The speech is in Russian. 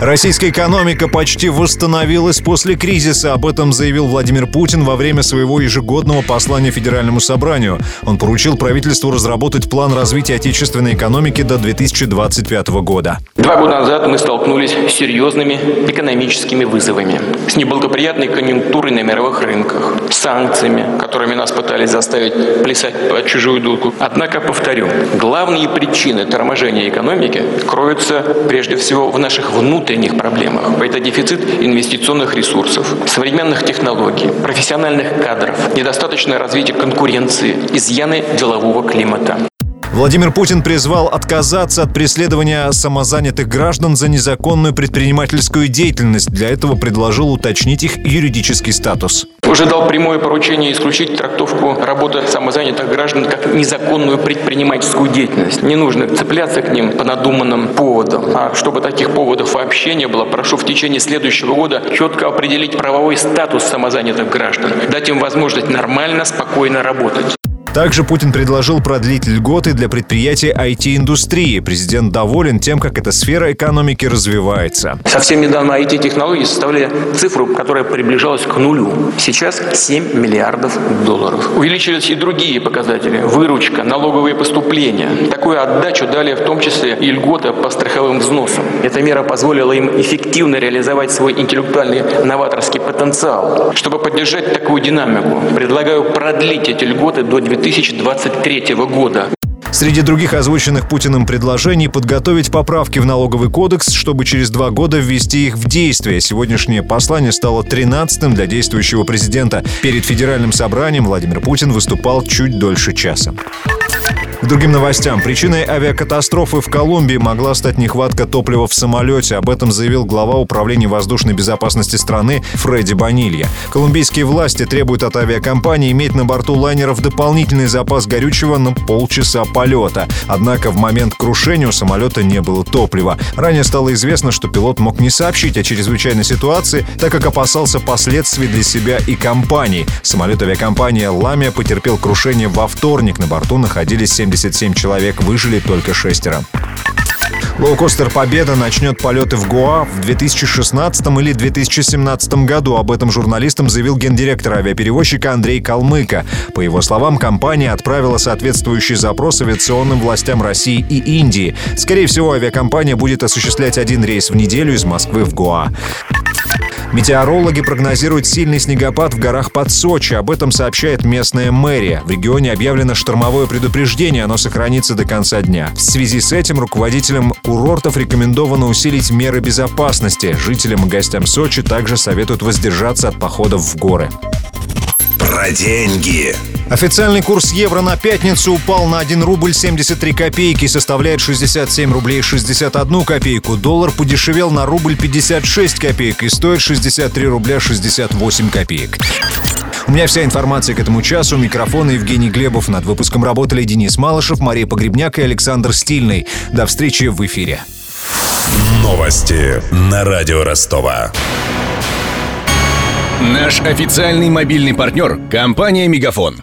Российская экономика почти восстановилась после кризиса. Об этом заявил Владимир Путин во время своего ежегодного послания Федеральному собранию. Он поручил правительству разработать план развития отечественной экономики до 2025 года. Два года назад мы столкнулись с серьезными экономическими вызовами. С неблагоприятной конъюнктурой на мировых рынках, санкциями, которыми нас пытались заставить плясать под чужую дудку. Однако, повторю, главные причины торможения экономики кроются прежде всего в наших внутренних внутренних проблемах. Это дефицит инвестиционных ресурсов, современных технологий, профессиональных кадров, недостаточное развитие конкуренции, изъяны делового климата. Владимир Путин призвал отказаться от преследования самозанятых граждан за незаконную предпринимательскую деятельность. Для этого предложил уточнить их юридический статус. Уже дал прямое поручение исключить трактовку работы самозанятых граждан как незаконную предпринимательскую деятельность. Не нужно цепляться к ним по надуманным поводам. А чтобы таких поводов вообще не было, прошу в течение следующего года четко определить правовой статус самозанятых граждан, дать им возможность нормально, спокойно работать. Также Путин предложил продлить льготы для предприятий IT-индустрии. Президент доволен тем, как эта сфера экономики развивается. Совсем недавно IT-технологии составляли цифру, которая приближалась к нулю. Сейчас 7 миллиардов долларов. Увеличились и другие показатели. Выручка, налоговые поступления. Такую отдачу дали в том числе и льготы по страховым взносам. Эта мера позволила им эффективно реализовать свой интеллектуальный новаторский потенциал. Чтобы поддержать такую динамику, предлагаю продлить эти льготы до 2000 2023 года. Среди других озвученных Путиным предложений подготовить поправки в налоговый кодекс, чтобы через два года ввести их в действие. Сегодняшнее послание стало 13-м для действующего президента. Перед федеральным собранием Владимир Путин выступал чуть дольше часа. К другим новостям. Причиной авиакатастрофы в Колумбии могла стать нехватка топлива в самолете. Об этом заявил глава Управления воздушной безопасности страны Фредди Банилья. Колумбийские власти требуют от авиакомпании иметь на борту лайнеров дополнительный запас горючего на полчаса полета. Однако в момент крушения у самолета не было топлива. Ранее стало известно, что пилот мог не сообщить о чрезвычайной ситуации, так как опасался последствий для себя и компании. Самолет авиакомпании «Ламия» потерпел крушение во вторник. На борту находились 7 77 человек, выжили только шестеро. Лоукостер «Победа» начнет полеты в Гоа в 2016 или 2017 году. Об этом журналистам заявил гендиректор авиаперевозчика Андрей Калмыка. По его словам, компания отправила соответствующий запрос авиационным властям России и Индии. Скорее всего, авиакомпания будет осуществлять один рейс в неделю из Москвы в Гоа. Метеорологи прогнозируют сильный снегопад в горах под Сочи. Об этом сообщает местная мэрия. В регионе объявлено штормовое предупреждение. Оно сохранится до конца дня. В связи с этим руководителям курортов рекомендовано усилить меры безопасности. Жителям и гостям Сочи также советуют воздержаться от походов в горы. Про деньги. Официальный курс евро на пятницу упал на 1 рубль 73 копейки и составляет 67 рублей 61 копейку. Доллар подешевел на рубль 56 копеек и стоит 63 рубля 68 копеек. У меня вся информация к этому часу. Микрофон Евгений Глебов. Над выпуском работали Денис Малышев, Мария Погребняк и Александр Стильный. До встречи в эфире. Новости на радио Ростова. Наш официальный мобильный партнер – компания «Мегафон».